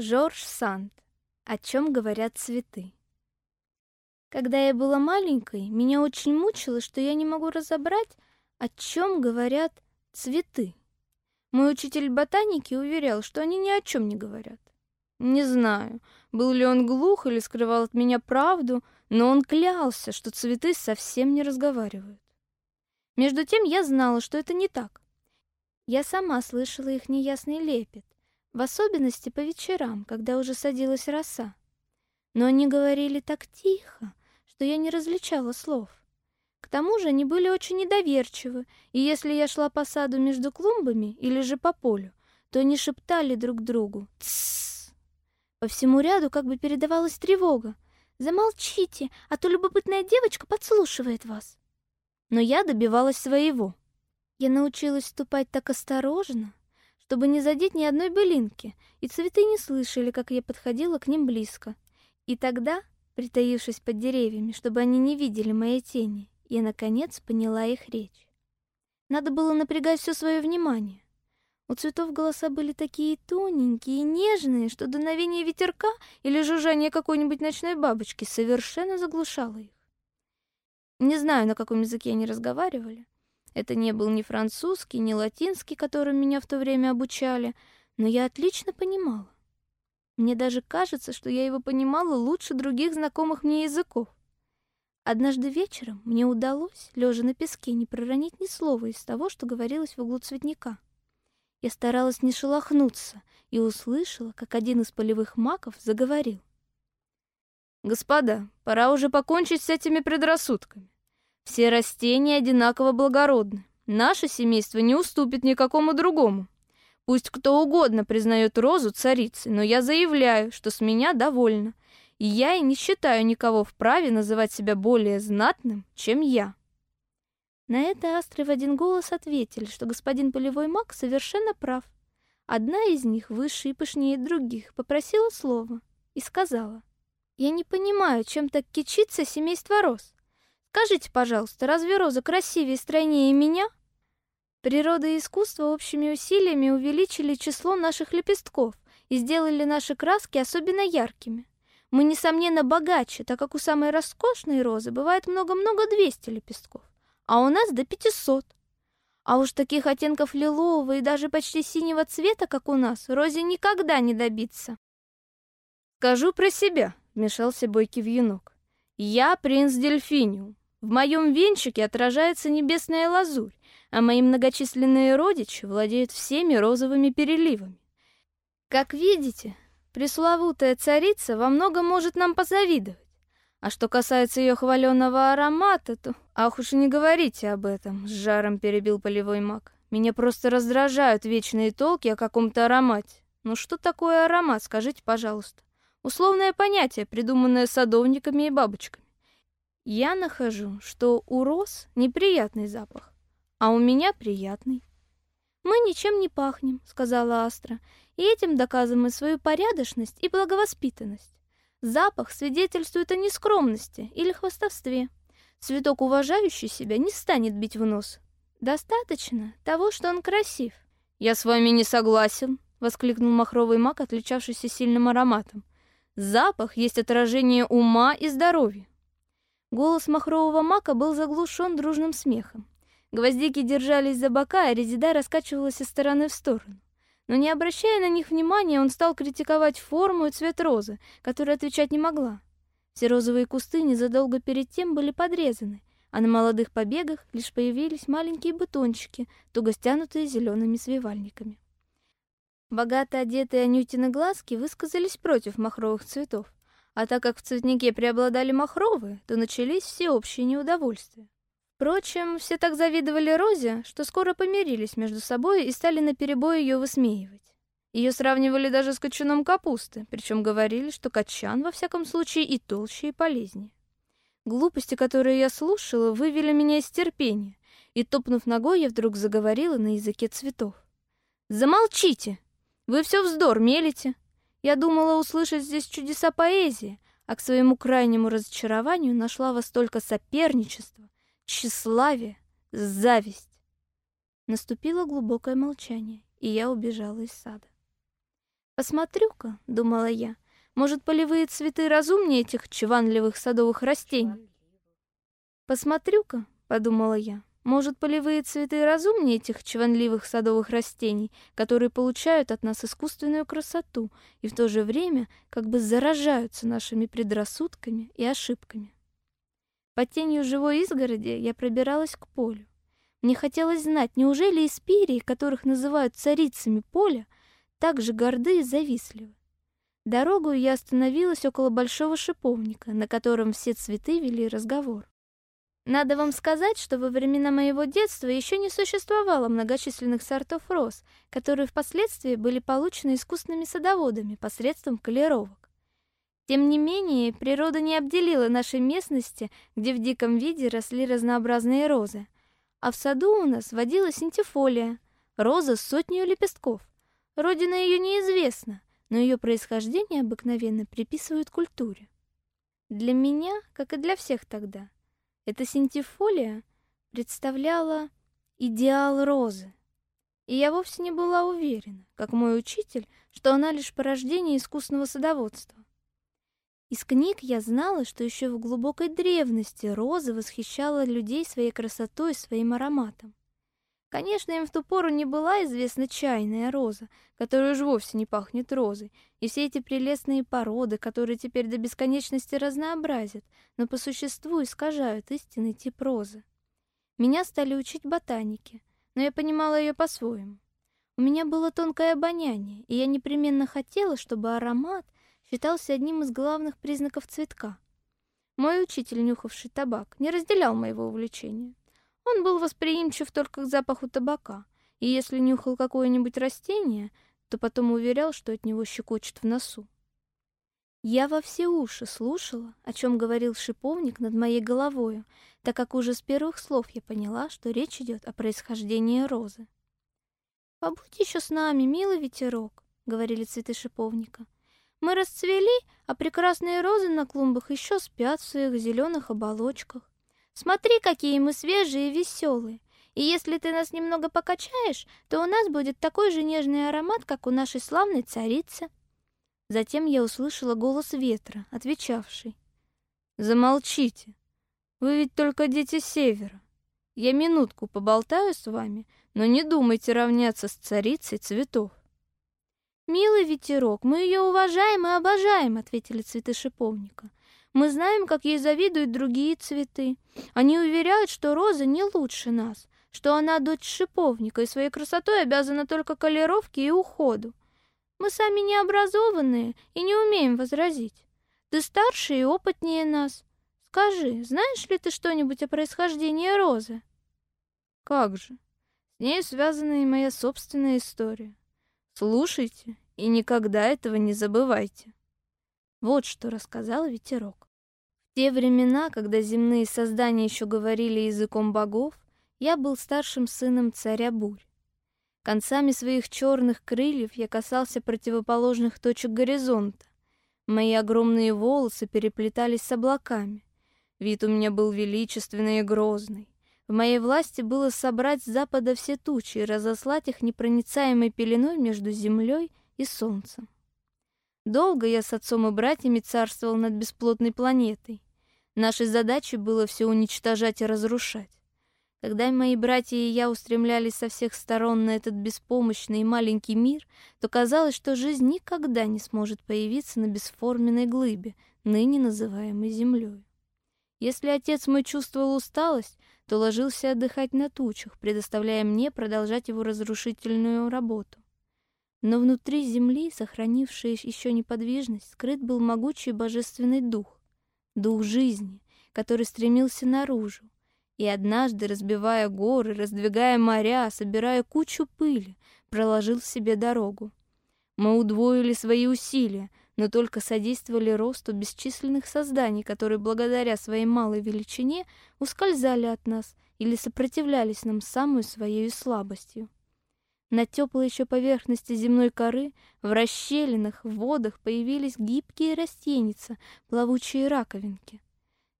Жорж Санд. О чем говорят цветы. Когда я была маленькой, меня очень мучило, что я не могу разобрать, о чем говорят цветы. Мой учитель ботаники уверял, что они ни о чем не говорят. Не знаю, был ли он глух или скрывал от меня правду, но он клялся, что цветы совсем не разговаривают. Между тем я знала, что это не так. Я сама слышала их неясный лепет, в особенности по вечерам, когда уже садилась роса. Но они говорили так тихо, что я не различала слов. К тому же они были очень недоверчивы, и если я шла по саду между клумбами или же по полю, то они шептали друг другу «Тссс». По всему ряду как бы передавалась тревога. «Замолчите, а то любопытная девочка подслушивает вас». Но я добивалась своего. Я научилась ступать так осторожно, чтобы не задеть ни одной былинки, и цветы не слышали, как я подходила к ним близко. И тогда притаившись под деревьями, чтобы они не видели моей тени, я, наконец, поняла их речь. Надо было напрягать все свое внимание. У цветов голоса были такие тоненькие и нежные, что дуновение ветерка или жужжание какой-нибудь ночной бабочки совершенно заглушало их. Не знаю, на каком языке они разговаривали. Это не был ни французский, ни латинский, которым меня в то время обучали, но я отлично понимала. Мне даже кажется, что я его понимала лучше других знакомых мне языков. Однажды вечером мне удалось, лежа на песке, не проронить ни слова из того, что говорилось в углу цветника. Я старалась не шелохнуться и услышала, как один из полевых маков заговорил. «Господа, пора уже покончить с этими предрассудками. Все растения одинаково благородны. Наше семейство не уступит никакому другому. Пусть кто угодно признает Розу царицей, но я заявляю, что с меня довольно, и я и не считаю никого вправе называть себя более знатным, чем я». На это астры в один голос ответили, что господин полевой маг совершенно прав. Одна из них, выше и пышнее других, попросила слова и сказала, «Я не понимаю, чем так кичится семейство роз. Скажите, пожалуйста, разве роза красивее и стройнее меня?» Природа и искусство общими усилиями увеличили число наших лепестков и сделали наши краски особенно яркими. Мы, несомненно, богаче, так как у самой роскошной розы бывает много-много 200 лепестков, а у нас до 500. А уж таких оттенков лилового и даже почти синего цвета, как у нас, розе никогда не добиться. «Скажу про себя», — вмешался бойкий вьюнок. «Я принц Дельфиниум. В моем венчике отражается небесная лазурь, а мои многочисленные родичи владеют всеми розовыми переливами. Как видите, пресловутая царица во многом может нам позавидовать. А что касается ее хваленого аромата, то... Ах уж и не говорите об этом, с жаром перебил полевой маг. Меня просто раздражают вечные толки о каком-то аромате. Ну что такое аромат, скажите, пожалуйста? Условное понятие, придуманное садовниками и бабочками. Я нахожу, что у роз неприятный запах, а у меня приятный. Мы ничем не пахнем, сказала Астра, и этим доказываем свою порядочность и благовоспитанность. Запах свидетельствует о нескромности или хвастовстве. Цветок, уважающий себя, не станет бить в нос. Достаточно того, что он красив. Я с вами не согласен, воскликнул махровый мак, отличавшийся сильным ароматом. Запах есть отражение ума и здоровья. Голос махрового мака был заглушен дружным смехом. Гвоздики держались за бока, а резида раскачивалась из стороны в сторону. Но не обращая на них внимания, он стал критиковать форму и цвет розы, которая отвечать не могла. Все розовые кусты незадолго перед тем были подрезаны, а на молодых побегах лишь появились маленькие бутончики, туго стянутые зелеными свивальниками. Богато одетые Анютины глазки высказались против махровых цветов, а так как в цветнике преобладали махровые, то начались всеобщие неудовольствия. Впрочем, все так завидовали Розе, что скоро помирились между собой и стали наперебой ее высмеивать. Ее сравнивали даже с кочаном капусты, причем говорили, что кочан, во всяком случае, и толще, и полезнее. Глупости, которые я слушала, вывели меня из терпения, и, топнув ногой, я вдруг заговорила на языке цветов. «Замолчите! Вы все вздор мелите! Я думала услышать здесь чудеса поэзии, а к своему крайнему разочарованию нашла во столько соперничества, тщеславие, зависть. Наступило глубокое молчание, и я убежала из сада. Посмотрю-ка, думала я, может, полевые цветы разумнее этих чванливых садовых растений? Посмотрю-ка, подумала я, может, полевые цветы разумнее этих чванливых садовых растений, которые получают от нас искусственную красоту и в то же время как бы заражаются нашими предрассудками и ошибками. Под тенью живой изгороди я пробиралась к полю. Мне хотелось знать, неужели испирии, которых называют царицами поля, так же горды и завистливы. Дорогу я остановилась около большого шиповника, на котором все цветы вели разговор. Надо вам сказать, что во времена моего детства еще не существовало многочисленных сортов роз, которые впоследствии были получены искусными садоводами посредством колеровок. Тем не менее, природа не обделила нашей местности, где в диком виде росли разнообразные розы. А в саду у нас водилась синтифолия, роза с сотней лепестков. Родина ее неизвестна, но ее происхождение обыкновенно приписывают культуре. Для меня, как и для всех тогда, эта синтифолия представляла идеал розы. И я вовсе не была уверена, как мой учитель, что она лишь порождение искусного садоводства. Из книг я знала, что еще в глубокой древности роза восхищала людей своей красотой и своим ароматом. Конечно, им в ту пору не была известна чайная роза, которая уж вовсе не пахнет розой, и все эти прелестные породы, которые теперь до бесконечности разнообразят, но по существу искажают истинный тип розы. Меня стали учить ботанике, но я понимала ее по-своему. У меня было тонкое обоняние, и я непременно хотела, чтобы аромат считался одним из главных признаков цветка. Мой учитель, нюхавший табак, не разделял моего увлечения. Он был восприимчив только к запаху табака, и если нюхал какое-нибудь растение, то потом уверял, что от него щекочет в носу. Я во все уши слушала, о чем говорил шиповник над моей головою, так как уже с первых слов я поняла, что речь идет о происхождении розы. «Побудь еще с нами, милый ветерок», — говорили цветы шиповника. «Мы расцвели, а прекрасные розы на клумбах еще спят в своих зеленых оболочках. Смотри, какие мы свежие и веселые. И если ты нас немного покачаешь, то у нас будет такой же нежный аромат, как у нашей славной царицы. Затем я услышала голос ветра, отвечавший. «Замолчите. Вы ведь только дети севера. Я минутку поболтаю с вами, но не думайте равняться с царицей цветов». «Милый ветерок, мы ее уважаем и обожаем», — ответили цветы шиповника. Мы знаем, как ей завидуют другие цветы. Они уверяют, что роза не лучше нас, что она дочь шиповника и своей красотой обязана только колеровке и уходу. Мы сами необразованные и не умеем возразить. Ты старше и опытнее нас. Скажи, знаешь ли ты что-нибудь о происхождении розы? Как же? С ней связана и моя собственная история. Слушайте и никогда этого не забывайте. Вот что рассказал ветерок. В те времена, когда земные создания еще говорили языком богов, я был старшим сыном царя Бурь. Концами своих черных крыльев я касался противоположных точек горизонта. Мои огромные волосы переплетались с облаками. Вид у меня был величественный и грозный. В моей власти было собрать с запада все тучи и разослать их непроницаемой пеленой между землей и солнцем. Долго я с отцом и братьями царствовал над бесплотной планетой. Нашей задачей было все уничтожать и разрушать. Когда мои братья и я устремлялись со всех сторон на этот беспомощный и маленький мир, то казалось, что жизнь никогда не сможет появиться на бесформенной глыбе, ныне называемой Землей. Если отец мой чувствовал усталость, то ложился отдыхать на тучах, предоставляя мне продолжать его разрушительную работу. Но внутри земли, сохранившей еще неподвижность, скрыт был могучий божественный дух, дух жизни, который стремился наружу. И однажды, разбивая горы, раздвигая моря, собирая кучу пыли, проложил себе дорогу. Мы удвоили свои усилия, но только содействовали росту бесчисленных созданий, которые благодаря своей малой величине ускользали от нас или сопротивлялись нам самой своей слабостью. На теплой еще поверхности земной коры, в расщелинах, в водах появились гибкие растеница, плавучие раковинки.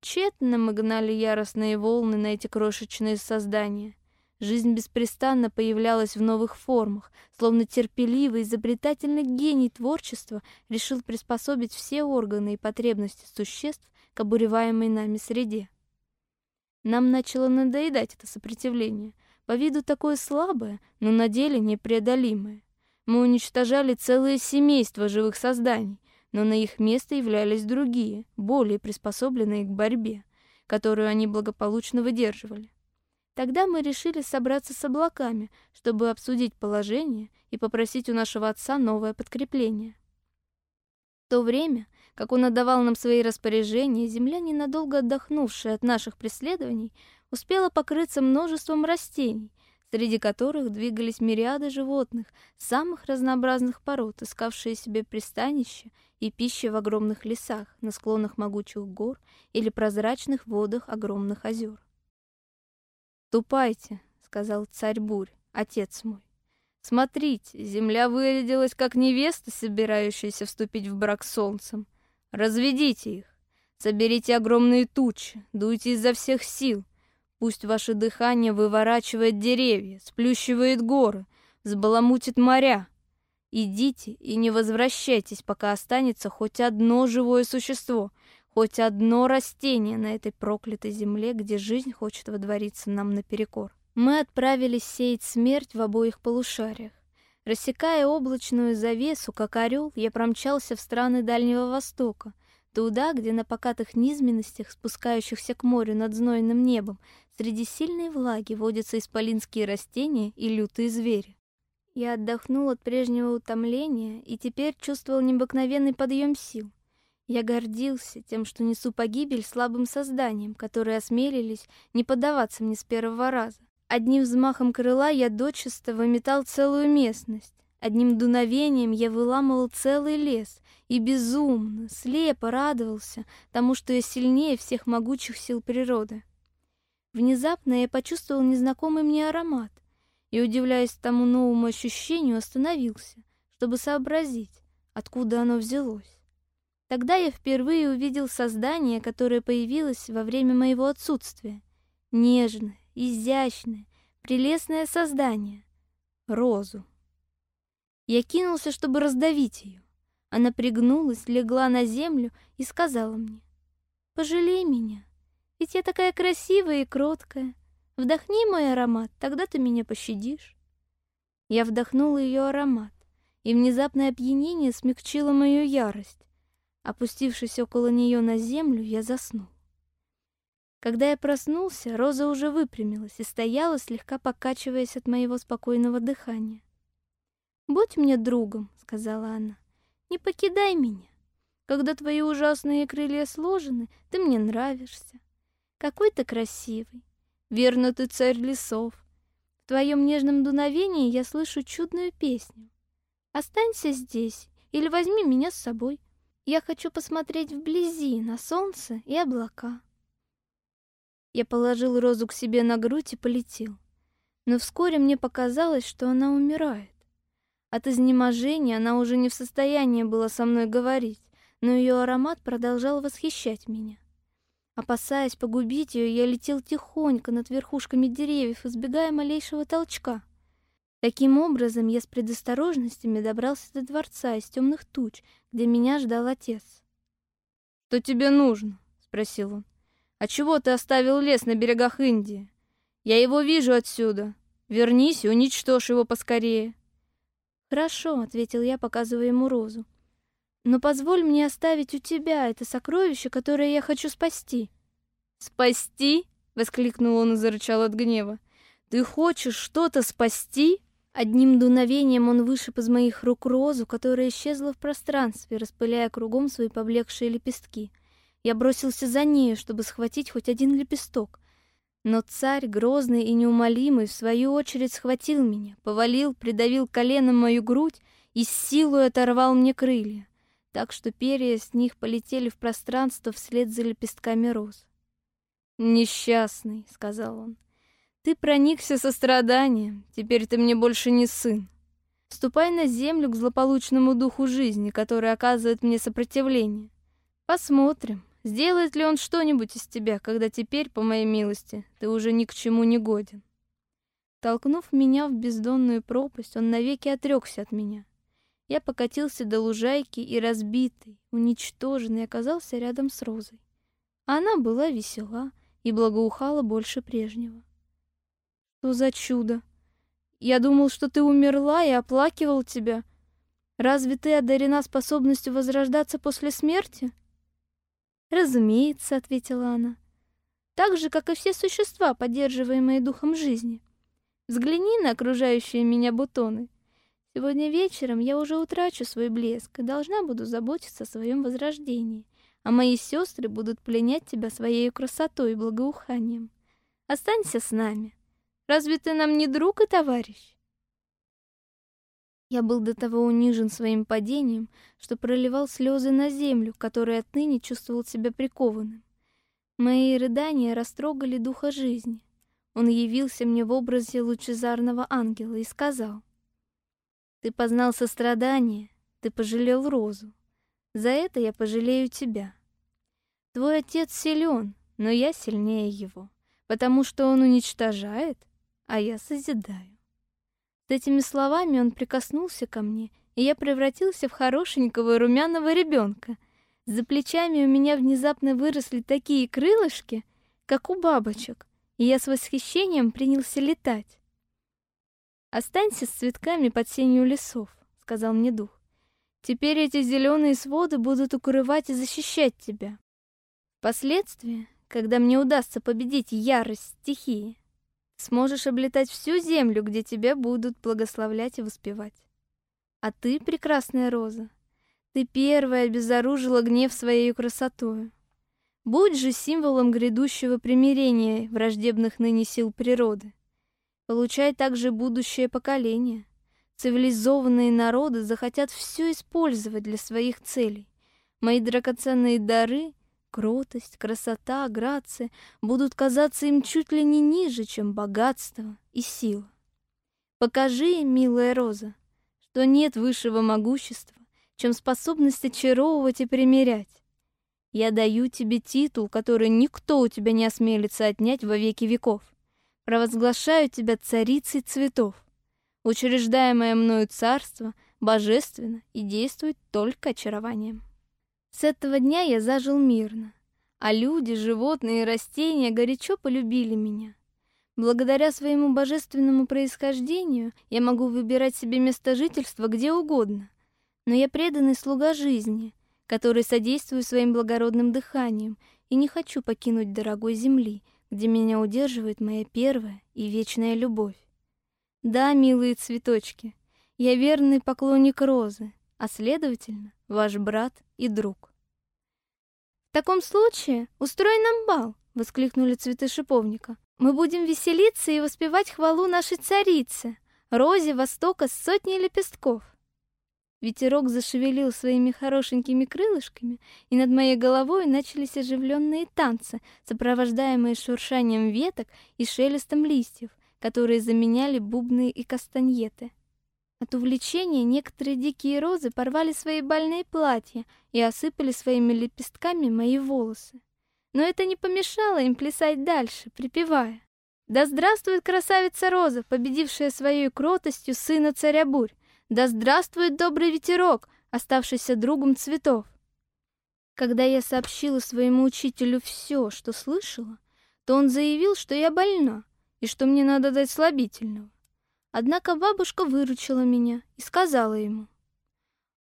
Тщетно мы гнали яростные волны на эти крошечные создания. Жизнь беспрестанно появлялась в новых формах, словно терпеливый, изобретательный гений творчества решил приспособить все органы и потребности существ к обуреваемой нами среде. Нам начало надоедать это сопротивление, по виду такое слабое, но на деле непреодолимое. Мы уничтожали целые семейства живых созданий, но на их место являлись другие, более приспособленные к борьбе, которую они благополучно выдерживали. Тогда мы решили собраться с облаками, чтобы обсудить положение и попросить у нашего отца новое подкрепление. В то время, как он отдавал нам свои распоряжения, земля, ненадолго отдохнувшая от наших преследований, успела покрыться множеством растений, среди которых двигались мириады животных самых разнообразных пород, искавшие себе пристанище и пищи в огромных лесах, на склонах могучих гор или прозрачных водах огромных озер. «Ступайте», — сказал царь Бурь, отец мой. «Смотрите, земля вырядилась, как невеста, собирающаяся вступить в брак с солнцем. Разведите их, соберите огромные тучи, дуйте изо всех сил. Пусть ваше дыхание выворачивает деревья, сплющивает горы, взбаламутит моря. Идите и не возвращайтесь, пока останется хоть одно живое существо — хоть одно растение на этой проклятой земле, где жизнь хочет водвориться нам наперекор. Мы отправились сеять смерть в обоих полушариях. Рассекая облачную завесу, как орел, я промчался в страны Дальнего Востока, туда, где на покатых низменностях, спускающихся к морю над знойным небом, среди сильной влаги водятся исполинские растения и лютые звери. Я отдохнул от прежнего утомления и теперь чувствовал необыкновенный подъем сил. Я гордился тем, что несу погибель слабым созданиям, которые осмелились не поддаваться мне с первого раза. Одним взмахом крыла я дочисто выметал целую местность. Одним дуновением я выламывал целый лес и безумно, слепо радовался тому, что я сильнее всех могучих сил природы. Внезапно я почувствовал незнакомый мне аромат и, удивляясь тому новому ощущению, остановился, чтобы сообразить, откуда оно взялось. Тогда я впервые увидел создание, которое появилось во время моего отсутствия. Нежное, изящное, прелестное создание. Розу. Я кинулся, чтобы раздавить ее. Она пригнулась, легла на землю и сказала мне, «Пожалей меня, ведь я такая красивая и кроткая. Вдохни мой аромат, тогда ты меня пощадишь». Я вдохнула ее аромат, и внезапное опьянение смягчило мою ярость. Опустившись около нее на землю, я заснул. Когда я проснулся, Роза уже выпрямилась и стояла, слегка покачиваясь от моего спокойного дыхания. «Будь мне другом», — сказала она, — «не покидай меня. Когда твои ужасные крылья сложены, ты мне нравишься. Какой ты красивый. Верно, ты царь лесов. В твоем нежном дуновении я слышу чудную песню. Останься здесь или возьми меня с собой. Я хочу посмотреть вблизи на солнце и облака. Я положил розу к себе на грудь и полетел. Но вскоре мне показалось, что она умирает. От изнеможения она уже не в состоянии была со мной говорить, но ее аромат продолжал восхищать меня. Опасаясь погубить ее, я летел тихонько над верхушками деревьев, избегая малейшего толчка — Таким образом, я с предосторожностями добрался до дворца из темных туч, где меня ждал отец. «Что тебе нужно?» — спросил он. «А чего ты оставил лес на берегах Индии? Я его вижу отсюда. Вернись и уничтожь его поскорее». «Хорошо», — ответил я, показывая ему розу. «Но позволь мне оставить у тебя это сокровище, которое я хочу спасти». «Спасти?» — воскликнул он и зарычал от гнева. «Ты хочешь что-то спасти?» Одним дуновением он вышиб из моих рук розу, которая исчезла в пространстве, распыляя кругом свои поблекшие лепестки. Я бросился за нею, чтобы схватить хоть один лепесток. Но царь, грозный и неумолимый, в свою очередь схватил меня, повалил, придавил коленом мою грудь и с силой оторвал мне крылья, так что перья с них полетели в пространство вслед за лепестками роз. «Несчастный», — сказал он, ты проникся состраданием, теперь ты мне больше не сын. Ступай на землю к злополучному духу жизни, который оказывает мне сопротивление. Посмотрим, сделает ли он что-нибудь из тебя, когда теперь, по моей милости, ты уже ни к чему не годен. Толкнув меня в бездонную пропасть, он навеки отрекся от меня. Я покатился до лужайки и разбитый, уничтоженный оказался рядом с Розой. Она была весела и благоухала больше прежнего. Что за чудо? Я думал, что ты умерла и оплакивал тебя. Разве ты одарена способностью возрождаться после смерти? Разумеется, ответила она. Так же, как и все существа, поддерживаемые духом жизни. Взгляни на окружающие меня бутоны. Сегодня вечером я уже утрачу свой блеск и должна буду заботиться о своем возрождении, а мои сестры будут пленять тебя своей красотой и благоуханием. Останься с нами. Разве ты нам не друг и товарищ? Я был до того унижен своим падением, что проливал слезы на землю, которой отныне чувствовал себя прикованным. Мои рыдания растрогали духа жизни. Он явился мне в образе лучезарного ангела и сказал, «Ты познал сострадание, ты пожалел Розу. За это я пожалею тебя. Твой отец силен, но я сильнее его, потому что он уничтожает, а я созидаю». С этими словами он прикоснулся ко мне, и я превратился в хорошенького румяного ребенка. За плечами у меня внезапно выросли такие крылышки, как у бабочек — и я с восхищением принялся летать. «Останься с цветками под сенью лесов», — сказал мне дух. «Теперь эти зеленые своды будут укрывать и защищать тебя. Впоследствии, когда мне удастся победить ярость стихии, сможешь облетать всю землю, где тебя будут благословлять и воспевать. А ты, прекрасная роза, ты первая обезоружила гнев своей красотою. Будь же символом грядущего примирения враждебных ныне сил природы. Получай также будущее поколение. Цивилизованные народы захотят все использовать для своих целей. Мои драгоценные дары, кротость, красота, грация будут казаться им чуть ли не ниже, чем богатство и сила. Покажи милая Роза, что нет высшего могущества, чем способность очаровывать и примирять. Я даю тебе титул, который никто у тебя не осмелится отнять во веки веков. Провозглашаю тебя царицей цветов. Учреждаемое мною царство божественно и действует только очарованием. С этого дня я зажил мирно, а люди, животные и растения горячо полюбили меня. Благодаря своему божественному происхождению я могу выбирать себе место жительства где угодно, но я преданный слуга жизни — который содействую своим благородным дыханием, и не хочу покинуть дорогой земли, где меня удерживает моя первая и вечная любовь. Да, милые цветочки, я верный поклонник розы, а следовательно, ваш брат и друг. В таком случае устрой нам бал, воскликнули цветы шиповника. Мы будем веселиться и воспевать хвалу нашей царице, розе востока с сотней лепестков. Ветерок зашевелил своими хорошенькими крылышками, и над моей головой начались оживленные танцы, сопровождаемые шуршанием веток и шелестом листьев, которые заменяли бубны и кастаньеты. От увлечения некоторые дикие розы порвали свои больные платья и осыпали своими лепестками мои волосы. Но это не помешало им плясать дальше, припевая. «Да здравствует красавица Роза, победившая своей кротостью сына царя бурь! Да здравствует добрый ветерок, оставшийся другом цветов. Когда я сообщила своему учителю все, что слышала, то он заявил, что я больна и что мне надо дать слабительного. Однако бабушка выручила меня и сказала ему,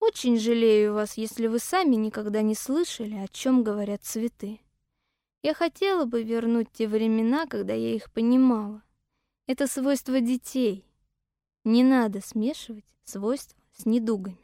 «Очень жалею вас, если вы сами никогда не слышали, о чем говорят цветы. Я хотела бы вернуть те времена, когда я их понимала. Это свойство детей — не надо смешивать свойства с недугами.